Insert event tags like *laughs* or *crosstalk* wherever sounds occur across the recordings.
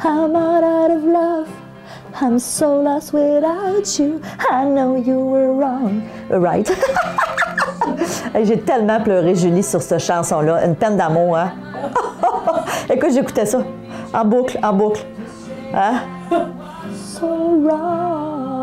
I'm out, out of love. I'm so lost without you. I know you were wrong. Right. *laughs* J'ai tellement pleuré, Julie, sur cette chanson-là. Une peine d'amour, hein? *laughs* Écoute, j'écoutais ça. En boucle, en boucle. Hein? So wrong.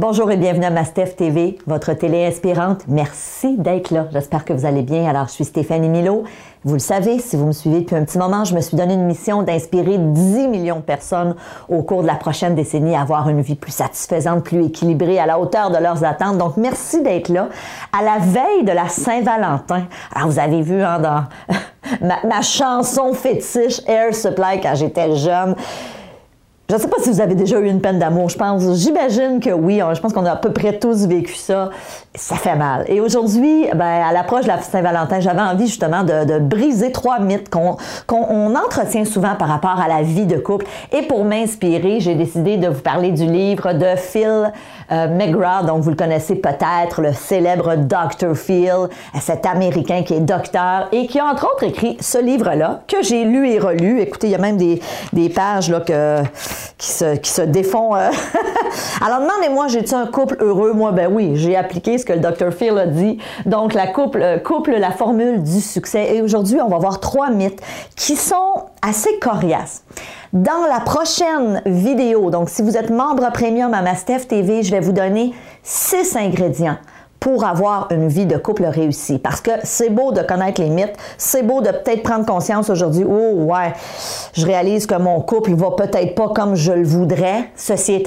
Bonjour et bienvenue à Mastef TV, votre télé inspirante. Merci d'être là. J'espère que vous allez bien. Alors, je suis Stéphanie Milo. Vous le savez, si vous me suivez depuis un petit moment, je me suis donné une mission d'inspirer 10 millions de personnes au cours de la prochaine décennie à avoir une vie plus satisfaisante, plus équilibrée, à la hauteur de leurs attentes. Donc, merci d'être là. À la veille de la Saint-Valentin. Alors, vous avez vu hein, dans *laughs* ma, ma chanson fétiche Air Supply quand j'étais jeune. Je ne sais pas si vous avez déjà eu une peine d'amour, je pense. J'imagine que oui. Je pense qu'on a à peu près tous vécu ça. Ça fait mal. Et aujourd'hui, ben, à l'approche de la Saint-Valentin, j'avais envie justement de, briser trois mythes qu'on qu'on entretient souvent par rapport à la vie de couple. Et pour m'inspirer, j'ai décidé de vous parler du livre de Phil euh, McGraw, donc vous le connaissez peut-être, le célèbre Dr. Phil, cet Américain qui est docteur et qui a entre autres écrit ce livre-là que j'ai lu et relu. Écoutez, il y a même des, des pages là, que, qui, se, défont. Euh. *laughs* Alors demandez-moi, j'ai-tu un couple heureux? Moi, ben oui, j'ai appliqué ce que le Dr. Phil a dit. Donc, la couple, euh, couple, la formule du succès. Et aujourd'hui, on va voir trois mythes qui sont assez coriaces. Dans la prochaine vidéo, donc si vous êtes membre premium à Mastef TV, je vais vous donner six ingrédients pour avoir une vie de couple réussie. Parce que c'est beau de connaître les mythes, c'est beau de peut-être prendre conscience aujourd'hui, oh ouais, je réalise que mon couple va peut-être pas comme je le voudrais. Ceci étant